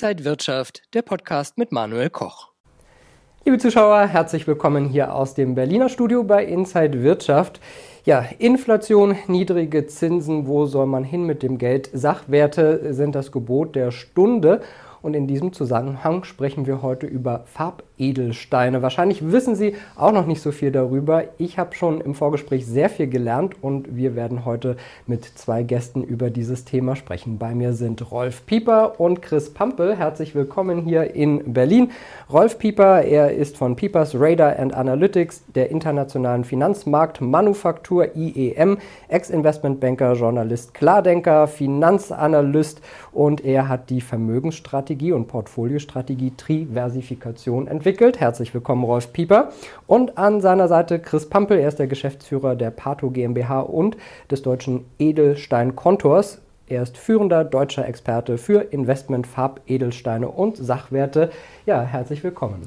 Inside Wirtschaft, der Podcast mit Manuel Koch. Liebe Zuschauer, herzlich willkommen hier aus dem Berliner Studio bei Inside Wirtschaft. Ja, Inflation, niedrige Zinsen, wo soll man hin mit dem Geld? Sachwerte sind das Gebot der Stunde. Und in diesem Zusammenhang sprechen wir heute über Farbedelsteine. Wahrscheinlich wissen Sie auch noch nicht so viel darüber. Ich habe schon im Vorgespräch sehr viel gelernt und wir werden heute mit zwei Gästen über dieses Thema sprechen. Bei mir sind Rolf Pieper und Chris Pampel. Herzlich willkommen hier in Berlin. Rolf Pieper, er ist von Piepers Radar and Analytics der internationalen Finanzmarktmanufaktur IEM, Ex-Investmentbanker, Journalist, Klardenker, Finanzanalyst und er hat die Vermögensstrategie Strategie und Portfoliostrategie Triversifikation entwickelt. Herzlich willkommen, Rolf Pieper. Und an seiner Seite Chris Pampel, er ist der Geschäftsführer der Pato GmbH und des deutschen Edelstein-Kontors. Er ist führender deutscher Experte für Investment, Farbedelsteine und Sachwerte. Ja, herzlich willkommen.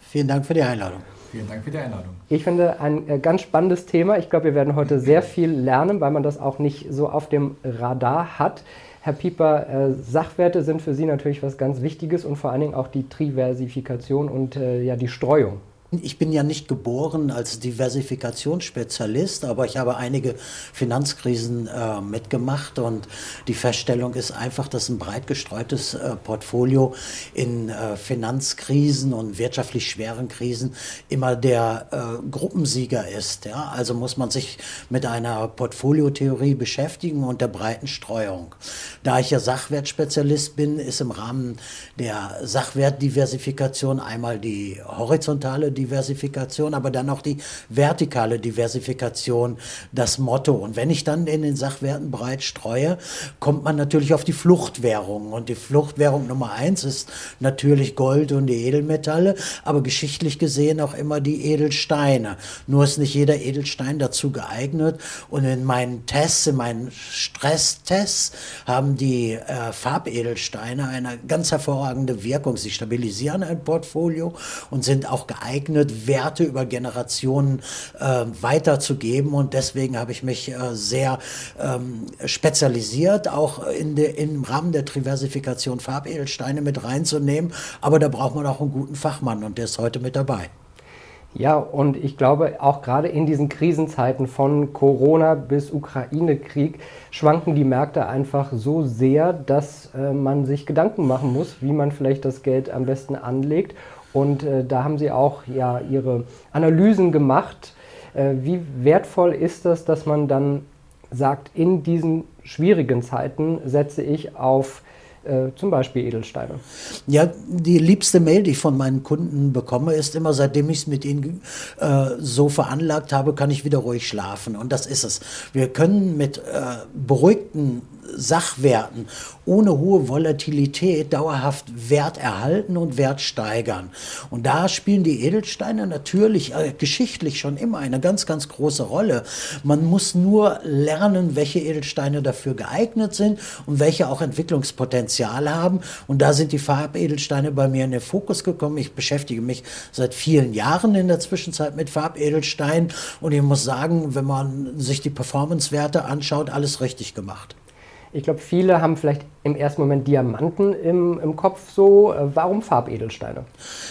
Vielen Dank für die Einladung. Vielen Dank für die Einladung. Ich finde ein äh, ganz spannendes Thema. Ich glaube, wir werden heute sehr viel lernen, weil man das auch nicht so auf dem Radar hat. Herr Pieper, äh, Sachwerte sind für Sie natürlich was ganz Wichtiges und vor allen Dingen auch die Triversifikation und äh, ja, die Streuung. Ich bin ja nicht geboren als Diversifikationsspezialist, aber ich habe einige Finanzkrisen äh, mitgemacht und die Feststellung ist einfach, dass ein breit gestreutes äh, Portfolio in äh, Finanzkrisen und wirtschaftlich schweren Krisen immer der äh, Gruppensieger ist. Ja? Also muss man sich mit einer Portfoliotheorie beschäftigen und der breiten Streuung. Da ich ja Sachwertspezialist bin, ist im Rahmen der Sachwertdiversifikation einmal die horizontale Diversifikation, aber dann auch die vertikale Diversifikation das Motto. Und wenn ich dann in den Sachwerten breit streue, kommt man natürlich auf die Fluchtwährung. Und die Fluchtwährung Nummer eins ist natürlich Gold und die Edelmetalle, aber geschichtlich gesehen auch immer die Edelsteine. Nur ist nicht jeder Edelstein dazu geeignet. Und in meinen Tests, in meinen Stresstests haben die äh, Farbedelsteine eine ganz hervorragende Wirkung. Sie stabilisieren ein Portfolio und sind auch geeignet, geeignet, Werte über Generationen äh, weiterzugeben. Und deswegen habe ich mich äh, sehr ähm, spezialisiert, auch in de, im Rahmen der Triversifikation Farbedelsteine mit reinzunehmen. Aber da braucht man auch einen guten Fachmann und der ist heute mit dabei. Ja, und ich glaube, auch gerade in diesen Krisenzeiten von Corona bis Ukraine-Krieg schwanken die Märkte einfach so sehr, dass äh, man sich Gedanken machen muss, wie man vielleicht das Geld am besten anlegt. Und äh, da haben Sie auch ja Ihre Analysen gemacht. Äh, wie wertvoll ist das, dass man dann sagt, in diesen schwierigen Zeiten setze ich auf äh, zum Beispiel Edelsteine. Ja, die liebste Mail, die ich von meinen Kunden bekomme, ist immer, seitdem ich es mit ihnen äh, so veranlagt habe, kann ich wieder ruhig schlafen. Und das ist es. Wir können mit äh, beruhigten Sachwerten ohne hohe Volatilität dauerhaft Wert erhalten und Wert steigern. Und da spielen die Edelsteine natürlich äh, geschichtlich schon immer eine ganz, ganz große Rolle. Man muss nur lernen, welche Edelsteine dafür geeignet sind und welche auch Entwicklungspotenzial haben. Und da sind die Farbedelsteine bei mir in den Fokus gekommen. Ich beschäftige mich seit vielen Jahren in der Zwischenzeit mit Farbedelsteinen und ich muss sagen, wenn man sich die Performance-Werte anschaut, alles richtig gemacht. Ich glaube, viele haben vielleicht im ersten Moment Diamanten im, im Kopf so. Äh, warum Farbedelsteine?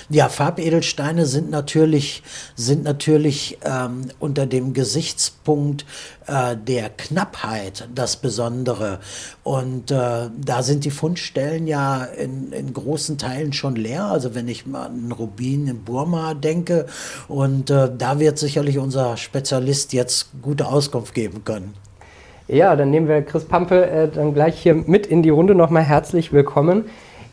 Ja, Farbedelsteine sind natürlich, sind natürlich ähm, unter dem Gesichtspunkt äh, der Knappheit das Besondere. Und äh, da sind die Fundstellen ja in, in großen Teilen schon leer. Also wenn ich mal an Rubin in Burma denke. Und äh, da wird sicherlich unser Spezialist jetzt gute Auskunft geben können. Ja, dann nehmen wir Chris Pampe äh, dann gleich hier mit in die Runde. Nochmal herzlich willkommen.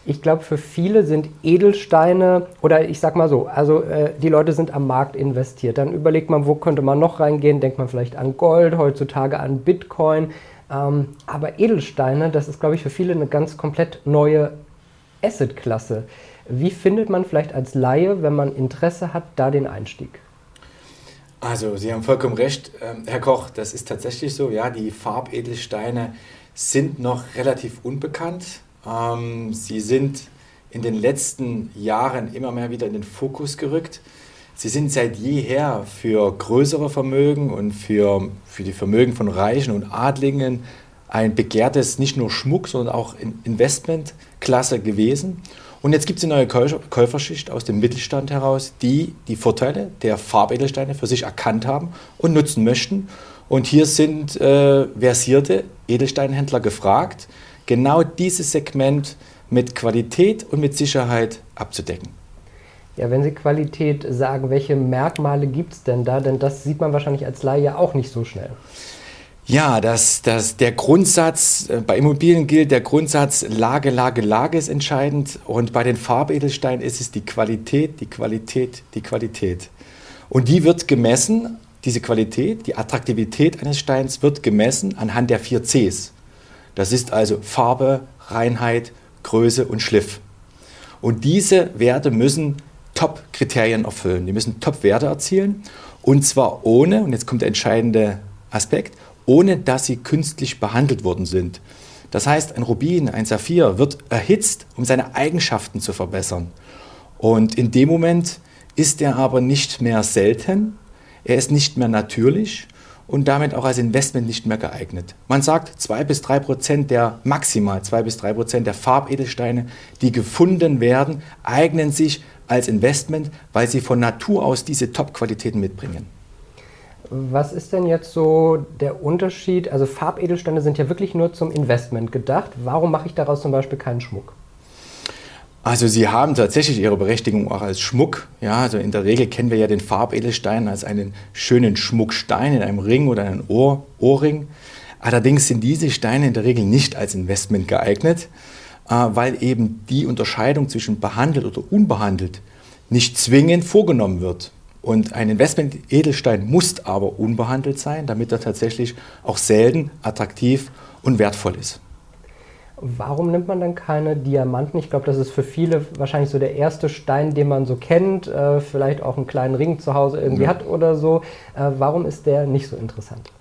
Ich glaube, für viele sind Edelsteine oder ich sag mal so, also äh, die Leute sind am Markt investiert. Dann überlegt man, wo könnte man noch reingehen? Denkt man vielleicht an Gold, heutzutage an Bitcoin. Ähm, aber Edelsteine, das ist, glaube ich, für viele eine ganz komplett neue Assetklasse. Wie findet man vielleicht als Laie, wenn man Interesse hat, da den Einstieg? Also, Sie haben vollkommen recht, ähm, Herr Koch, das ist tatsächlich so. Ja, die Farbedelsteine sind noch relativ unbekannt. Ähm, sie sind in den letzten Jahren immer mehr wieder in den Fokus gerückt. Sie sind seit jeher für größere Vermögen und für, für die Vermögen von Reichen und Adligen ein begehrtes, nicht nur Schmuck, sondern auch Investmentklasse gewesen. Und jetzt gibt es eine neue Käuferschicht aus dem Mittelstand heraus, die die Vorteile der Farbedelsteine für sich erkannt haben und nutzen möchten. Und hier sind äh, versierte Edelsteinhändler gefragt, genau dieses Segment mit Qualität und mit Sicherheit abzudecken. Ja, wenn Sie Qualität sagen, welche Merkmale gibt es denn da? Denn das sieht man wahrscheinlich als Laie auch nicht so schnell. Ja, das, das, der Grundsatz, äh, bei Immobilien gilt der Grundsatz Lage, Lage, Lage ist entscheidend und bei den Farbedelsteinen ist es die Qualität, die Qualität, die Qualität. Und die wird gemessen, diese Qualität, die Attraktivität eines Steins wird gemessen anhand der vier Cs. Das ist also Farbe, Reinheit, Größe und Schliff. Und diese Werte müssen Top-Kriterien erfüllen. Die müssen Top-Werte erzielen und zwar ohne, und jetzt kommt der entscheidende Aspekt, ohne dass sie künstlich behandelt worden sind. Das heißt, ein Rubin, ein Saphir wird erhitzt, um seine Eigenschaften zu verbessern. Und in dem Moment ist er aber nicht mehr selten, er ist nicht mehr natürlich und damit auch als Investment nicht mehr geeignet. Man sagt, zwei bis drei Prozent der, maximal zwei bis drei Prozent der Farbedelsteine, die gefunden werden, eignen sich als Investment, weil sie von Natur aus diese Top-Qualitäten mitbringen. Was ist denn jetzt so der Unterschied? Also Farbedelsteine sind ja wirklich nur zum Investment gedacht. Warum mache ich daraus zum Beispiel keinen Schmuck? Also sie haben tatsächlich ihre Berechtigung auch als Schmuck. Ja, also in der Regel kennen wir ja den Farbedelstein als einen schönen Schmuckstein in einem Ring oder einem Ohr, Ohrring. Allerdings sind diese Steine in der Regel nicht als Investment geeignet, äh, weil eben die Unterscheidung zwischen behandelt oder unbehandelt nicht zwingend vorgenommen wird. Und ein Investment-Edelstein muss aber unbehandelt sein, damit er tatsächlich auch selten, attraktiv und wertvoll ist. Warum nimmt man dann keine Diamanten? Ich glaube, das ist für viele wahrscheinlich so der erste Stein, den man so kennt, äh, vielleicht auch einen kleinen Ring zu Hause irgendwie ja. hat oder so. Äh, warum ist der nicht so interessant?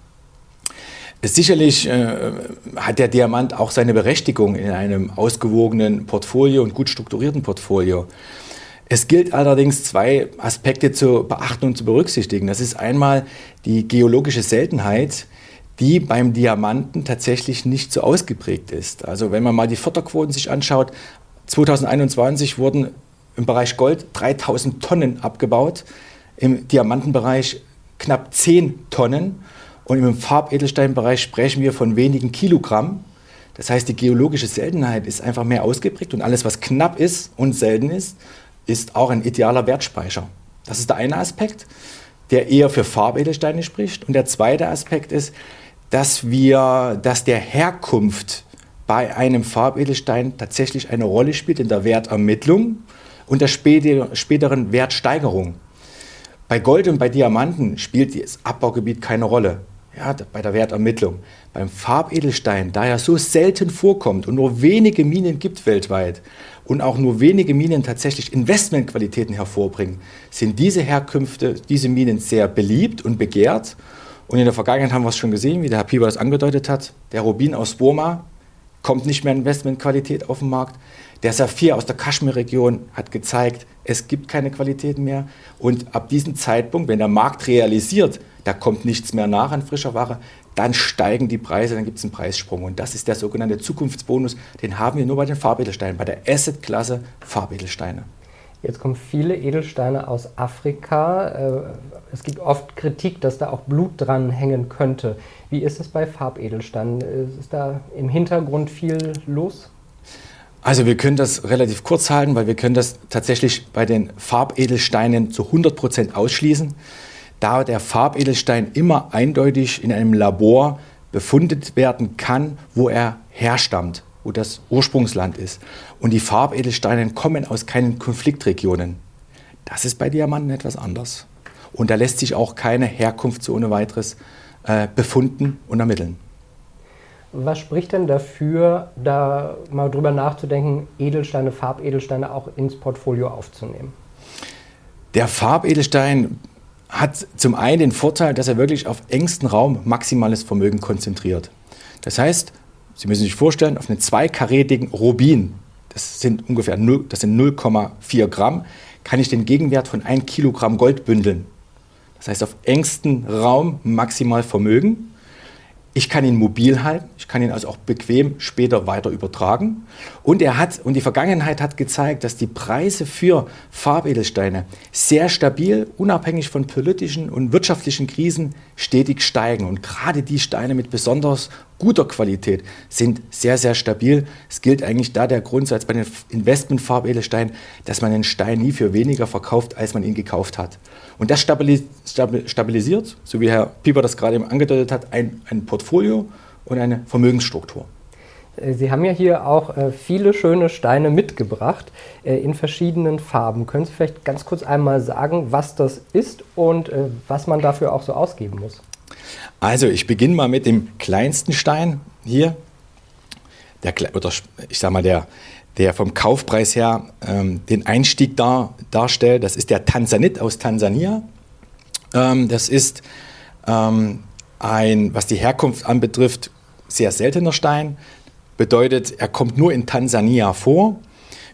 Sicherlich äh, hat der Diamant auch seine Berechtigung in einem ausgewogenen Portfolio und gut strukturierten Portfolio. Es gilt allerdings zwei Aspekte zu beachten und zu berücksichtigen. Das ist einmal die geologische Seltenheit, die beim Diamanten tatsächlich nicht so ausgeprägt ist. Also wenn man mal die Förderquoten sich anschaut, 2021 wurden im Bereich Gold 3000 Tonnen abgebaut, im Diamantenbereich knapp 10 Tonnen und im Farbedelsteinbereich sprechen wir von wenigen Kilogramm. Das heißt, die geologische Seltenheit ist einfach mehr ausgeprägt und alles, was knapp ist und selten ist, ist auch ein idealer Wertspeicher. Das ist der eine Aspekt, der eher für Farbedelsteine spricht. Und der zweite Aspekt ist, dass wir, dass der Herkunft bei einem Farbedelstein tatsächlich eine Rolle spielt in der Wertermittlung und der späteren Wertsteigerung. Bei Gold und bei Diamanten spielt das Abbaugebiet keine Rolle ja, bei der Wertermittlung. Beim Farbedelstein, da er so selten vorkommt und nur wenige Minen gibt weltweit und auch nur wenige Minen tatsächlich Investmentqualitäten hervorbringen, sind diese Herkünfte, diese Minen sehr beliebt und begehrt. Und in der Vergangenheit haben wir es schon gesehen, wie der Herr Pieper das angedeutet hat. Der Rubin aus Burma kommt nicht mehr Investmentqualität auf den Markt. Der Saphir aus der Kaschmir-Region hat gezeigt, es gibt keine Qualität mehr. Und ab diesem Zeitpunkt, wenn der Markt realisiert, da kommt nichts mehr nach an frischer Ware, dann steigen die Preise, dann gibt es einen Preissprung. Und das ist der sogenannte Zukunftsbonus, den haben wir nur bei den Farbedelsteinen, bei der Asset-Klasse Farbedelsteine. Jetzt kommen viele Edelsteine aus Afrika. Äh, es gibt oft Kritik, dass da auch Blut dran hängen könnte. Wie ist es bei Farbedelsteinen? Ist da im Hintergrund viel los? Also wir können das relativ kurz halten, weil wir können das tatsächlich bei den Farbedelsteinen zu 100 Prozent ausschließen da der Farbedelstein immer eindeutig in einem Labor befunden werden kann, wo er herstammt, wo das Ursprungsland ist. Und die Farbedelsteine kommen aus keinen Konfliktregionen. Das ist bei Diamanten etwas anders. Und da lässt sich auch keine Herkunft so ohne weiteres äh, befunden und ermitteln. Was spricht denn dafür, da mal drüber nachzudenken, Edelsteine, Farbedelsteine auch ins Portfolio aufzunehmen? Der Farbedelstein hat zum einen den Vorteil, dass er wirklich auf engstem Raum maximales Vermögen konzentriert. Das heißt, Sie müssen sich vorstellen, auf einen zweikarätigen Rubin, das sind ungefähr 0,4 Gramm, kann ich den Gegenwert von 1 Kilogramm Gold bündeln. Das heißt, auf engstem Raum maximal Vermögen. Ich kann ihn mobil halten, ich kann ihn also auch bequem später weiter übertragen. Und er hat, und die Vergangenheit hat gezeigt, dass die Preise für Farbedelsteine sehr stabil, unabhängig von politischen und wirtschaftlichen Krisen, stetig steigen. Und gerade die Steine mit besonders guter Qualität sind sehr, sehr stabil. Es gilt eigentlich da der Grundsatz bei den Investmentfarbedelsteinen, dass man den Stein nie für weniger verkauft, als man ihn gekauft hat. Und das stabilisiert, so wie Herr Pieper das gerade eben angedeutet hat, ein, ein Portfolio und eine Vermögensstruktur. Äh, Sie haben ja hier auch äh, viele schöne Steine mitgebracht äh, in verschiedenen Farben. Können Sie vielleicht ganz kurz einmal sagen, was das ist und was man dafür auch so ausgeben muss? Also ich beginne mal mit dem kleinsten Stein hier. Der, oder ich sage mal, der, der vom Kaufpreis her ähm, den Einstieg dar, darstellt. Das ist der Tansanit aus Tansania. Ähm, das ist ähm, ein, was die Herkunft anbetrifft, sehr seltener Stein. Bedeutet, er kommt nur in Tansania vor.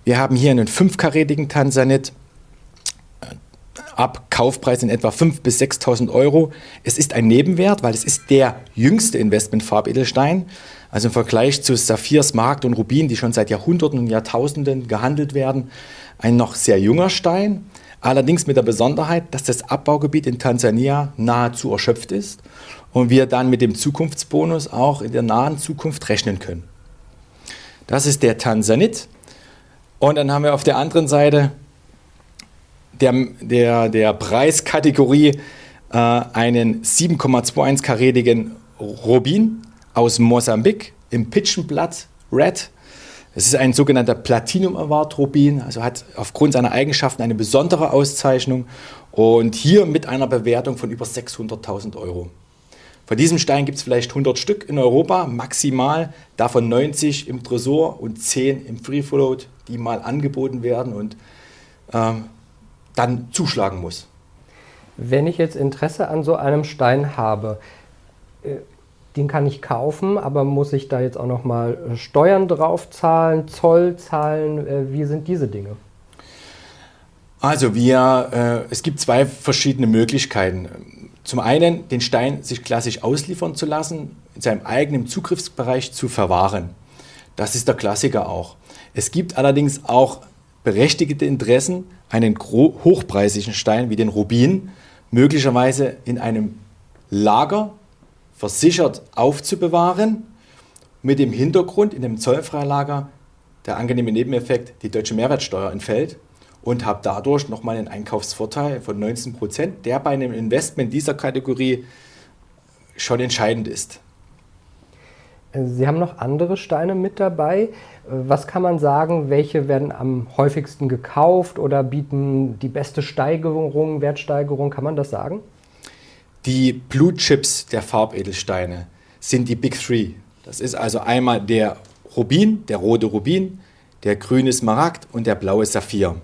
Wir haben hier einen fünfkarätigen Tansanit ab Kaufpreis in etwa 5.000 bis 6.000 Euro. Es ist ein Nebenwert, weil es ist der jüngste Investmentfarbedelstein. Also im Vergleich zu Saphir, Smaragd und Rubin, die schon seit Jahrhunderten und Jahrtausenden gehandelt werden, ein noch sehr junger Stein. Allerdings mit der Besonderheit, dass das Abbaugebiet in Tansania nahezu erschöpft ist und wir dann mit dem Zukunftsbonus auch in der nahen Zukunft rechnen können. Das ist der Tansanit. Und dann haben wir auf der anderen Seite der, der, der Preiskategorie äh, einen 7,21-karätigen Rubin aus Mosambik im Pitchenblatt Red. Es ist ein sogenannter Platinum Award Rubin, also hat aufgrund seiner Eigenschaften eine besondere Auszeichnung und hier mit einer Bewertung von über 600.000 Euro. Von diesem Stein gibt es vielleicht 100 Stück in Europa, maximal, davon 90 im Tresor und 10 im Free Float, die mal angeboten werden und ähm, dann zuschlagen muss. Wenn ich jetzt Interesse an so einem Stein habe, äh, den kann ich kaufen, aber muss ich da jetzt auch noch mal äh, Steuern drauf zahlen, Zoll zahlen? Äh, wie sind diese Dinge? Also wir, äh, es gibt zwei verschiedene Möglichkeiten. Zum einen den Stein sich klassisch ausliefern zu lassen, in seinem eigenen Zugriffsbereich zu verwahren. Das ist der Klassiker auch. Es gibt allerdings auch berechtigte Interessen, einen hochpreisigen Stein wie den Rubin möglicherweise in einem Lager versichert aufzubewahren, mit dem Hintergrund in dem Zollfreilager der angenehme Nebeneffekt, die deutsche Mehrwertsteuer entfällt und habe dadurch nochmal einen Einkaufsvorteil von 19 Prozent, der bei einem Investment dieser Kategorie schon entscheidend ist. Sie haben noch andere Steine mit dabei. Was kann man sagen, welche werden am häufigsten gekauft oder bieten die beste Steigerung, Wertsteigerung? Kann man das sagen? Die Blue Chips der Farbedelsteine sind die Big Three. Das ist also einmal der Rubin, der rote Rubin, der grüne Smaragd und der blaue Saphir.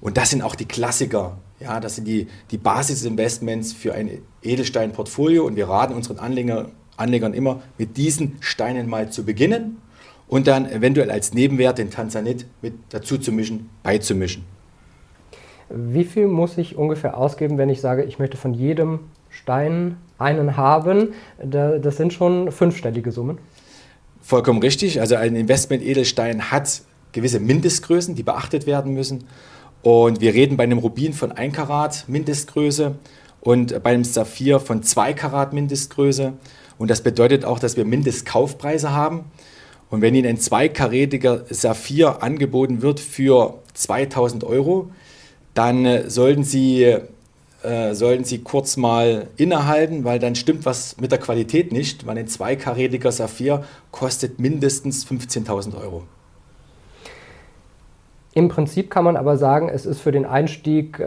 Und das sind auch die Klassiker. Ja, das sind die, die Basisinvestments für ein Edelsteinportfolio. Und wir raten unseren Anleger, Anlegern immer, mit diesen Steinen mal zu beginnen und dann eventuell als Nebenwert den Tanzanit mit dazu zu mischen, beizumischen. Wie viel muss ich ungefähr ausgeben, wenn ich sage, ich möchte von jedem Stein einen haben. Das sind schon fünfstellige Summen. Vollkommen richtig. Also ein Investment-Edelstein hat gewisse Mindestgrößen, die beachtet werden müssen. Und wir reden bei einem Rubin von 1 Karat Mindestgröße und bei einem Saphir von 2 Karat Mindestgröße. Und das bedeutet auch, dass wir Mindestkaufpreise haben. Und wenn Ihnen ein zweikarätiger Saphir angeboten wird für 2000 Euro, dann äh, sollten Sie äh, sollten Sie kurz mal innehalten, weil dann stimmt was mit der Qualität nicht, weil ein zweikarätiger Saphir kostet mindestens 15.000 Euro. Im Prinzip kann man aber sagen, es ist für den Einstieg äh,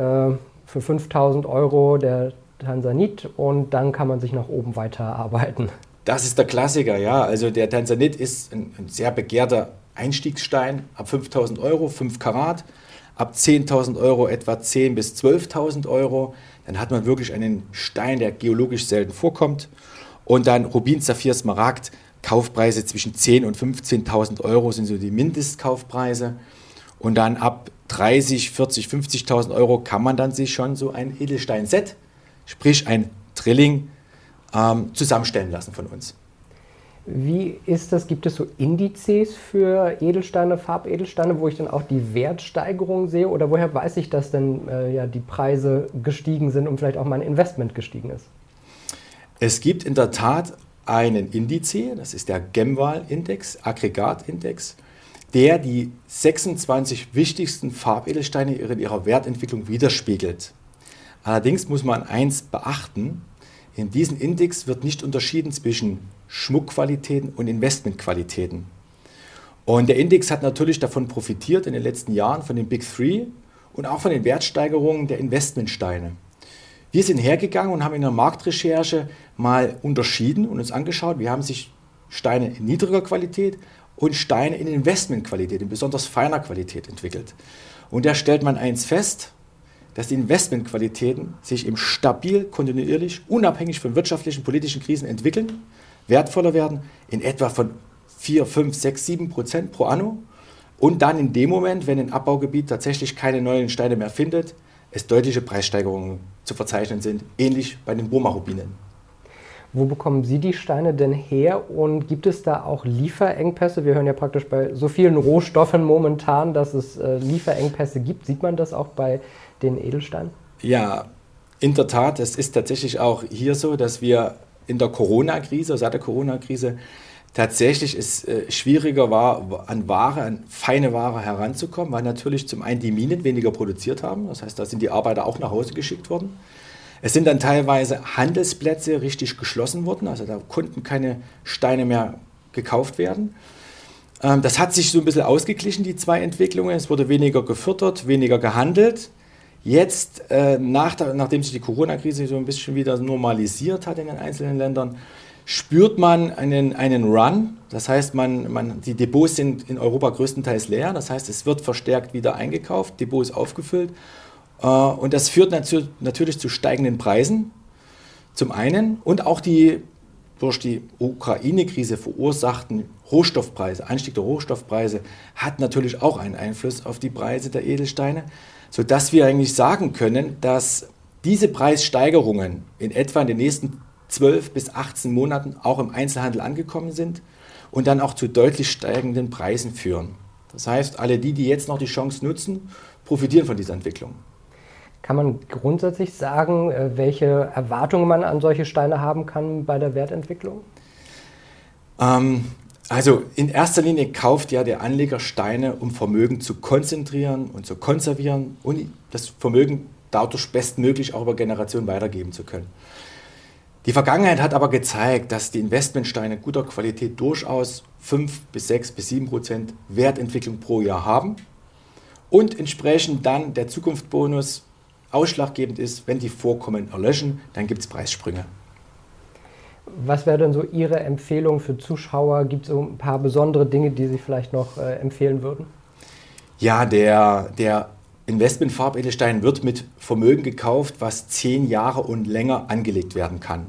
für 5000 Euro der Tansanit und dann kann man sich nach oben weiterarbeiten. Das ist der Klassiker, ja. Also der Tansanit ist ein, ein sehr begehrter Einstiegsstein ab 5000 Euro, 5 Karat ab 10.000 Euro etwa 10.000 bis 12.000 Euro. Dann hat man wirklich einen Stein, der geologisch selten vorkommt. Und dann Rubin, Saphir, Smaragd, Kaufpreise zwischen 10.000 und 15.000 Euro sind so die Mindestkaufpreise. Und dann ab 30, 40, 50.000 Euro kann man dann sich schon so ein Edelstein-Set, sprich ein Drilling, ähm, zusammenstellen lassen von uns. Wie ist das? Gibt es so Indizes für Edelsteine, Farbedelsteine, wo ich dann auch die Wertsteigerung sehe? Oder woher weiß ich, dass denn äh, ja, die Preise gestiegen sind und vielleicht auch mein Investment gestiegen ist? Es gibt in der Tat einen Indiz, das ist der Gemwal-Index, Aggregatindex, der die 26 wichtigsten Farbedelsteine in ihrer Wertentwicklung widerspiegelt. Allerdings muss man eins beachten, in diesem Index wird nicht unterschieden zwischen Schmuckqualitäten und Investmentqualitäten. Und der Index hat natürlich davon profitiert in den letzten Jahren von den Big Three und auch von den Wertsteigerungen der Investmentsteine. Wir sind hergegangen und haben in der Marktrecherche mal unterschieden und uns angeschaut, wie haben sich Steine in niedriger Qualität und Steine in Investmentqualität, in besonders feiner Qualität entwickelt. Und da stellt man eins fest, dass die Investmentqualitäten sich im stabil, kontinuierlich, unabhängig von wirtschaftlichen, politischen Krisen entwickeln, wertvoller werden, in etwa von 4, 5, 6, 7 Prozent pro anno. Und dann in dem Moment, wenn ein Abbaugebiet tatsächlich keine neuen Steine mehr findet, es deutliche Preissteigerungen zu verzeichnen sind, ähnlich bei den Burma-Rubinen. Wo bekommen Sie die Steine denn her und gibt es da auch Lieferengpässe? Wir hören ja praktisch bei so vielen Rohstoffen momentan, dass es äh, Lieferengpässe gibt. Sieht man das auch bei den Edelsteinen? Ja, in der Tat. Es ist tatsächlich auch hier so, dass wir in der Corona-Krise, seit der Corona-Krise, tatsächlich es äh, schwieriger war, an Ware, an feine Ware heranzukommen, weil natürlich zum einen die Minen weniger produziert haben. Das heißt, da sind die Arbeiter auch nach Hause geschickt worden. Es sind dann teilweise Handelsplätze richtig geschlossen worden, also da konnten keine Steine mehr gekauft werden. Ähm, das hat sich so ein bisschen ausgeglichen, die zwei Entwicklungen. Es wurde weniger gefördert, weniger gehandelt. Jetzt, äh, nach nachdem sich die Corona-Krise so ein bisschen wieder normalisiert hat in den einzelnen Ländern, spürt man einen, einen Run. Das heißt, man, man, die Depots sind in Europa größtenteils leer. Das heißt, es wird verstärkt wieder eingekauft, Depot ist aufgefüllt. Äh, und das führt natürlich zu steigenden Preisen, zum einen. Und auch die durch die Ukraine-Krise verursachten Rohstoffpreise, Anstieg der Rohstoffpreise, hat natürlich auch einen Einfluss auf die Preise der Edelsteine sodass wir eigentlich sagen können, dass diese Preissteigerungen in etwa in den nächsten 12 bis 18 Monaten auch im Einzelhandel angekommen sind und dann auch zu deutlich steigenden Preisen führen. Das heißt, alle die, die jetzt noch die Chance nutzen, profitieren von dieser Entwicklung. Kann man grundsätzlich sagen, äh, welche Erwartungen man an solche Steine haben kann bei der Wertentwicklung? Ähm, also in erster Linie kauft ja der Anleger Steine, um Vermögen zu konzentrieren und zu konservieren und das Vermögen dadurch bestmöglich auch über Generationen weitergeben zu können. Die Vergangenheit hat aber gezeigt, dass die Investmentsteine guter Qualität durchaus 5 bis 6 bis 7 Prozent Wertentwicklung pro Jahr haben und entsprechend dann der Zukunftsbonus ausschlaggebend ist, wenn die Vorkommen erlöschen, dann gibt es Preissprünge. Was wäre denn so Ihre Empfehlung für Zuschauer? Gibt es so ein paar besondere Dinge, die Sie vielleicht noch äh, empfehlen würden? Ja, der, der Investmentfarbedelstein wird mit Vermögen gekauft, was zehn Jahre und länger angelegt werden kann.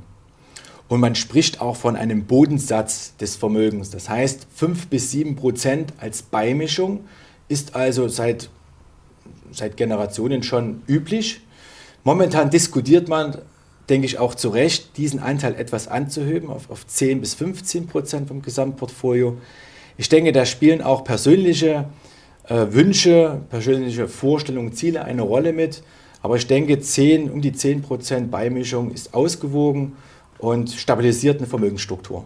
Und man spricht auch von einem Bodensatz des Vermögens. Das heißt, 5 bis 7 Prozent als Beimischung ist also seit, seit Generationen schon üblich. Momentan diskutiert man denke ich, auch zu Recht, diesen Anteil etwas anzuheben auf, auf 10 bis 15 Prozent vom Gesamtportfolio. Ich denke, da spielen auch persönliche äh, Wünsche, persönliche Vorstellungen, Ziele eine Rolle mit. Aber ich denke, 10, um die 10 Prozent Beimischung ist ausgewogen und stabilisiert eine Vermögensstruktur.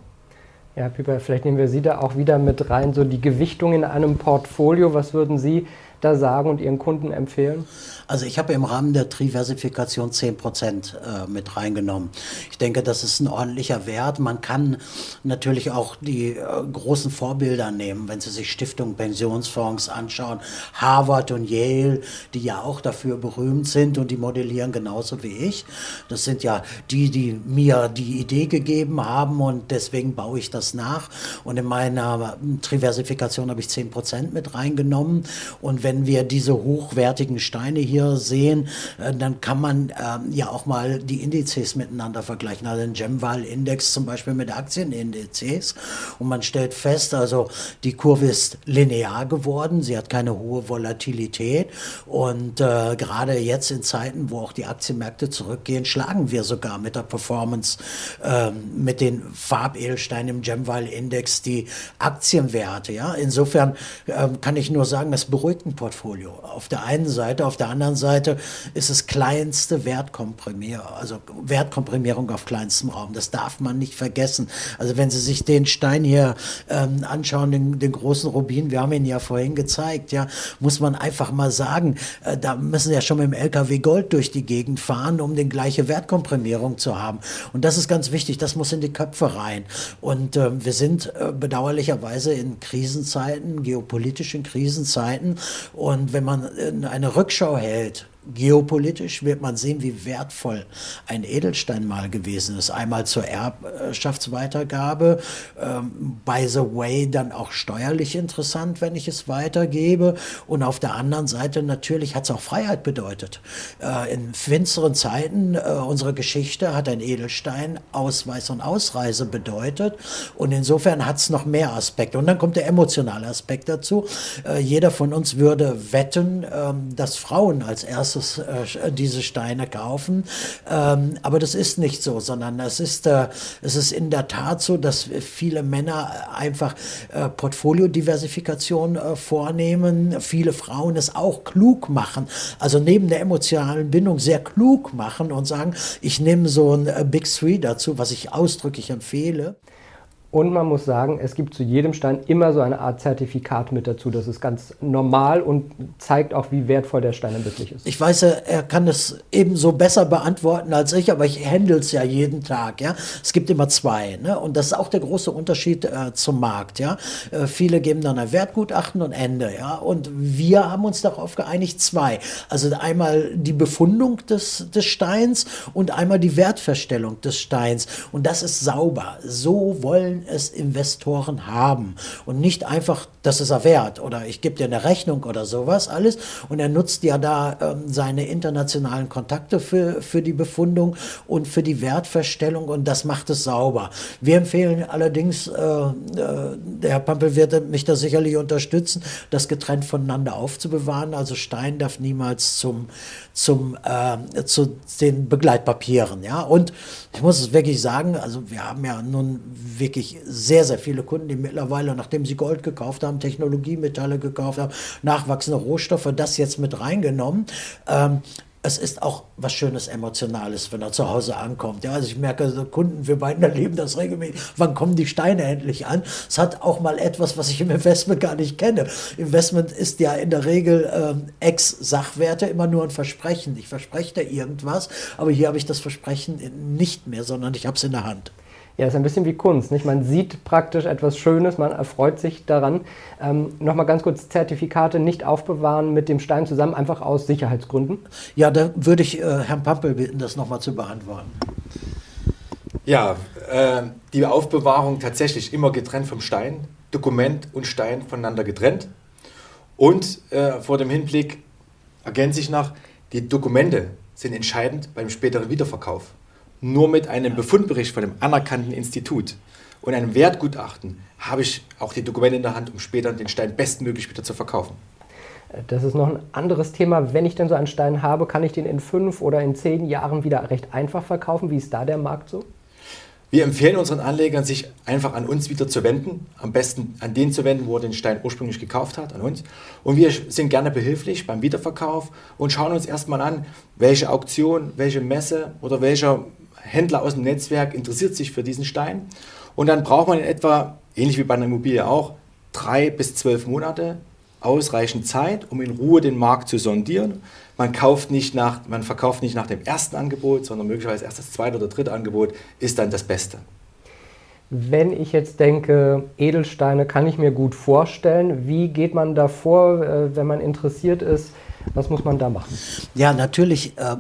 Ja, Herr Pieper, vielleicht nehmen wir Sie da auch wieder mit rein, so die Gewichtung in einem Portfolio. Was würden Sie da sagen und Ihren Kunden empfehlen? Also ich habe im Rahmen der Triversifikation 10 Prozent äh, mit reingenommen. Ich denke, das ist ein ordentlicher Wert. Man kann natürlich auch die äh, großen Vorbilder nehmen, wenn Sie sich Stiftung Pensionsfonds anschauen, Harvard und Yale, die ja auch dafür berühmt sind und die modellieren genauso wie ich. Das sind ja die, die mir die Idee gegeben haben und deswegen baue ich das nach. Und in meiner Triversifikation habe ich 10 Prozent mit reingenommen. Und wenn wenn wir diese hochwertigen Steine hier sehen, äh, dann kann man ähm, ja auch mal die Indizes miteinander vergleichen. Also den Gemval-Index zum Beispiel mit Aktienindizes. Und man stellt fest, also die Kurve ist linear geworden. Sie hat keine hohe Volatilität. Und äh, gerade jetzt in Zeiten, wo auch die Aktienmärkte zurückgehen, schlagen wir sogar mit der Performance, äh, mit den Farbedelsteinen im Gemval-Index die Aktienwerte. Ja? Insofern äh, kann ich nur sagen, es beruhigt ein Portfolio. Auf der einen Seite, auf der anderen Seite ist es kleinste Wertkomprimierung, also Wertkomprimierung auf kleinstem Raum. Das darf man nicht vergessen. Also wenn Sie sich den Stein hier ähm, anschauen, den, den großen Rubin, wir haben ihn ja vorhin gezeigt, ja, muss man einfach mal sagen, äh, da müssen Sie ja schon mit dem LKW Gold durch die Gegend fahren, um den gleiche Wertkomprimierung zu haben. Und das ist ganz wichtig, das muss in die Köpfe rein. Und äh, wir sind äh, bedauerlicherweise in Krisenzeiten, geopolitischen Krisenzeiten. Und wenn man äh, eine Rückschau hält, Geopolitisch wird man sehen, wie wertvoll ein Edelstein mal gewesen ist. Einmal zur Erbschaftsweitergabe, ähm, by the way dann auch steuerlich interessant, wenn ich es weitergebe. Und auf der anderen Seite natürlich hat es auch Freiheit bedeutet. Äh, in finsteren Zeiten äh, unserer Geschichte hat ein Edelstein Ausweis und Ausreise bedeutet. Und insofern hat es noch mehr Aspekte. Und dann kommt der emotionale Aspekt dazu. Äh, jeder von uns würde wetten, ähm, dass Frauen als erstes erstes äh, diese Steine kaufen. Ähm, aber das ist nicht so, sondern es ist, äh, es ist in der Tat so, dass viele Männer einfach äh, Portfoliodiversifikation äh, vornehmen, viele Frauen es auch klug machen, also neben der emotionalen Bindung sehr klug machen und sagen, ich nehme so ein äh, Big Three dazu, was ich ausdrücklich empfehle. Und man muss sagen, es gibt zu jedem Stein immer so eine Art Zertifikat mit dazu. Das ist ganz normal und zeigt auch, wie wertvoll der Stein wirklich ist. Ich weiß, er kann es ebenso besser beantworten als ich, aber ich handle es ja jeden Tag. Ja? Es gibt immer zwei. Ne? Und das ist auch der große Unterschied äh, zum Markt. Ja? Äh, viele geben dann ein Wertgutachten und Ende. Ja? Und wir haben uns darauf geeinigt, zwei. Also einmal die Befundung des, des Steins und einmal die Wertverstellung des Steins. Und das ist sauber. So wollen es Investoren haben und nicht einfach, das ist er wert oder ich gebe dir eine Rechnung oder sowas alles und er nutzt ja da ähm, seine internationalen Kontakte für, für die Befundung und für die Wertverstellung und das macht es sauber. Wir empfehlen allerdings, äh, äh, der Herr Pampel wird mich da sicherlich unterstützen, das getrennt voneinander aufzubewahren. Also Stein darf niemals zum, zum, äh, zu den Begleitpapieren. Ja? Und ich muss es wirklich sagen, also wir haben ja nun wirklich sehr, sehr viele Kunden, die mittlerweile, nachdem sie Gold gekauft haben, Technologiemetalle gekauft haben, nachwachsende Rohstoffe, das jetzt mit reingenommen. Ähm, es ist auch was Schönes Emotionales, wenn er zu Hause ankommt. Ja, also ich merke, so Kunden, wir beiden erleben das regelmäßig. Wann kommen die Steine endlich an? Es hat auch mal etwas, was ich im Investment gar nicht kenne. Investment ist ja in der Regel ähm, Ex-Sachwerte immer nur ein Versprechen. Ich verspreche da irgendwas, aber hier habe ich das Versprechen nicht mehr, sondern ich habe es in der Hand. Ja, ist ein bisschen wie Kunst. Nicht? Man sieht praktisch etwas Schönes, man erfreut sich daran. Ähm, Nochmal ganz kurz, Zertifikate nicht aufbewahren mit dem Stein zusammen, einfach aus Sicherheitsgründen? Ja, da würde ich äh, Herrn Pampel bitten, das nochmal zu beantworten. Ja, äh, die Aufbewahrung tatsächlich immer getrennt vom Stein, Dokument und Stein voneinander getrennt. Und äh, vor dem Hinblick ergänze ich noch, die Dokumente sind entscheidend beim späteren Wiederverkauf nur mit einem Befundbericht von einem anerkannten Institut und einem Wertgutachten habe ich auch die Dokumente in der Hand, um später den Stein bestmöglich wieder zu verkaufen. Das ist noch ein anderes Thema. Wenn ich denn so einen Stein habe, kann ich den in fünf oder in zehn Jahren wieder recht einfach verkaufen? Wie ist da der Markt so? Wir empfehlen unseren Anlegern, sich einfach an uns wieder zu wenden. Am besten an den zu wenden, wo er den Stein ursprünglich gekauft hat, an uns. Und wir sind gerne behilflich beim Wiederverkauf und schauen uns erstmal an, welche Auktion, welche Messe oder welcher Händler aus dem Netzwerk interessiert sich für diesen Stein. Und dann braucht man in etwa, ähnlich wie bei einer Immobilie auch, drei bis zwölf Monate ausreichend Zeit, um in Ruhe den Markt zu sondieren. Man, kauft nicht nach, man verkauft nicht nach dem ersten Angebot, sondern möglicherweise erst das zweite oder dritte Angebot ist dann das Beste. Wenn ich jetzt denke, Edelsteine kann ich mir gut vorstellen, wie geht man da vor, äh, wenn man interessiert ist? Was muss man da machen? Ja, natürlich äh,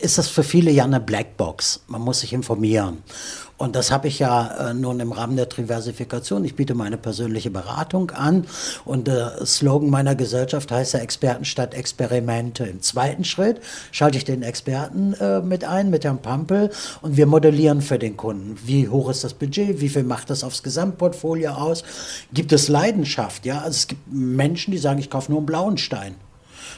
ist das für viele ja eine Blackbox. Man muss sich informieren. Und das habe ich ja äh, nun im Rahmen der Diversifikation. Ich biete meine persönliche Beratung an und der Slogan meiner Gesellschaft heißt ja Experten statt Experimente. Im zweiten Schritt schalte ich den Experten äh, mit ein, mit Herrn Pampel und wir modellieren für den Kunden. Wie hoch ist das Budget? Wie viel macht das aufs Gesamtportfolio aus? Gibt es Leidenschaft? Ja, also es gibt Menschen, die sagen, ich kaufe nur einen blauen Stein.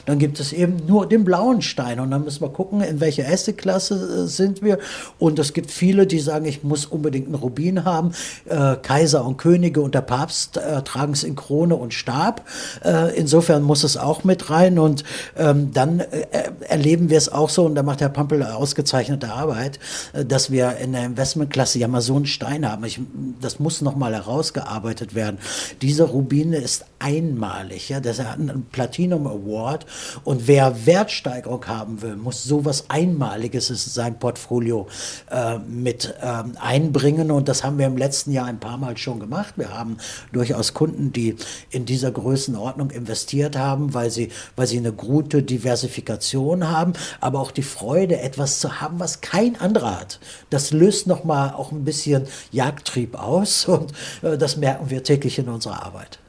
Dann gibt es eben nur den blauen Stein und dann müssen wir gucken, in welcher Ästeklasse äh, sind wir. Und es gibt viele, die sagen, ich muss unbedingt einen Rubin haben. Äh, Kaiser und Könige und der Papst äh, tragen es in Krone und Stab. Äh, insofern muss es auch mit rein und ähm, dann äh, erleben wir es auch so und da macht Herr Pampel ausgezeichnete Arbeit, äh, dass wir in der Investmentklasse ja mal so einen Stein haben. Ich, das muss nochmal herausgearbeitet werden. Diese Rubine ist einmalig. Ja, das hat einen Platinum Award und wer Wertsteigerung haben will, muss sowas Einmaliges in sein Portfolio äh, mit ähm, einbringen. Und das haben wir im letzten Jahr ein paar Mal schon gemacht. Wir haben durchaus Kunden, die in dieser Größenordnung investiert haben, weil sie, weil sie eine gute Diversifikation haben, aber auch die Freude, etwas zu haben, was kein anderer hat. Das löst nochmal auch ein bisschen Jagdtrieb aus und äh, das merken wir täglich in unserer Arbeit.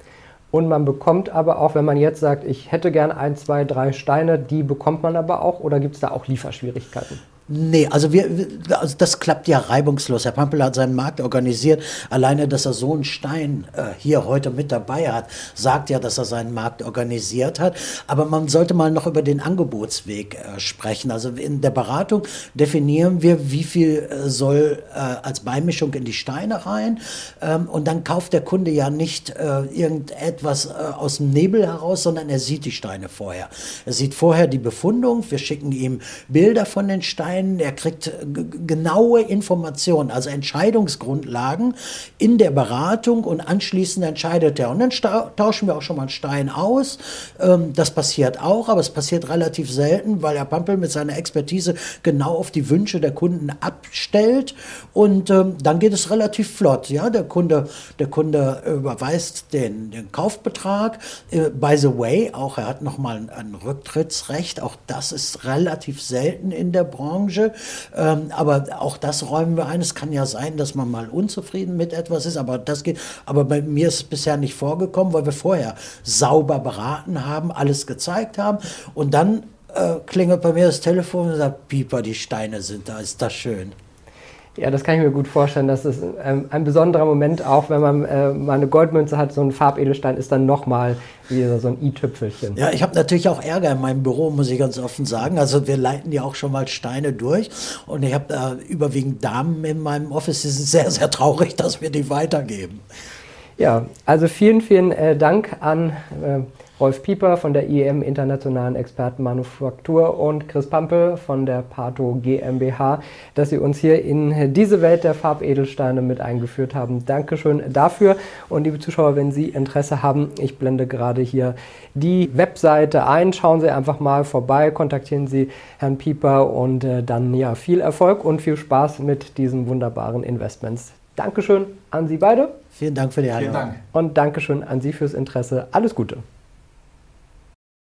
Und man bekommt aber auch, wenn man jetzt sagt, ich hätte gern ein, zwei, drei Steine, die bekommt man aber auch oder gibt es da auch Lieferschwierigkeiten? Nee, also wir, also das klappt ja reibungslos. Herr Pampel hat seinen Markt organisiert. Alleine, dass er so einen Stein äh, hier heute mit dabei hat, sagt ja, dass er seinen Markt organisiert hat. Aber man sollte mal noch über den Angebotsweg äh, sprechen. Also in der Beratung definieren wir, wie viel äh, soll äh, als Beimischung in die Steine rein. Ähm, und dann kauft der Kunde ja nicht äh, irgendetwas äh, aus dem Nebel heraus, sondern er sieht die Steine vorher. Er sieht vorher die Befundung. Wir schicken ihm Bilder von den Steinen ein, er kriegt genaue Informationen, also Entscheidungsgrundlagen in der Beratung und anschließend entscheidet er. Und dann tauschen wir auch schon mal einen Stein aus. Ähm, das passiert auch, aber es passiert relativ selten, weil Herr Pampel mit seiner Expertise genau auf die Wünsche der Kunden abstellt und ähm, dann geht es relativ flott. Ja, der Kunde, der Kunde überweist den, den Kaufbetrag. Äh, by the way, auch er hat nochmal ein Rücktrittsrecht. Auch das ist relativ selten in der Branche. Branche. Ähm, aber auch das räumen wir ein. Es kann ja sein, dass man mal unzufrieden mit etwas ist, aber das geht. Aber bei mir ist es bisher nicht vorgekommen, weil wir vorher sauber beraten haben, alles gezeigt haben und dann äh, klingelt bei mir das Telefon und sagt, Pieper, die Steine sind da, ist das schön. Ja, das kann ich mir gut vorstellen. Das ist ähm, ein besonderer Moment, auch wenn man äh, mal eine Goldmünze hat, so ein Farbedelstein ist dann nochmal wie so ein i-Tüpfelchen. Ja, ich habe natürlich auch Ärger in meinem Büro, muss ich ganz offen sagen. Also wir leiten ja auch schon mal Steine durch und ich habe da überwiegend Damen in meinem Office, die sind sehr, sehr traurig, dass wir die weitergeben. Ja, also vielen, vielen äh, Dank an äh, Rolf Pieper von der IEM Internationalen Expertenmanufaktur und Chris Pampel von der Pato GmbH, dass Sie uns hier in diese Welt der Farbedelsteine mit eingeführt haben. Dankeschön dafür. Und liebe Zuschauer, wenn Sie Interesse haben, ich blende gerade hier die Webseite ein. Schauen Sie einfach mal vorbei, kontaktieren Sie Herrn Pieper und äh, dann ja viel Erfolg und viel Spaß mit diesen wunderbaren Investments. Dankeschön an Sie beide. Vielen Dank für die Einladung. Vielen Dank. Und Dankeschön an Sie fürs Interesse. Alles Gute.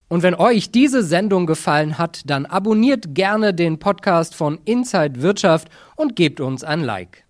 Und wenn euch diese Sendung gefallen hat, dann abonniert gerne den Podcast von Inside Wirtschaft und gebt uns ein Like.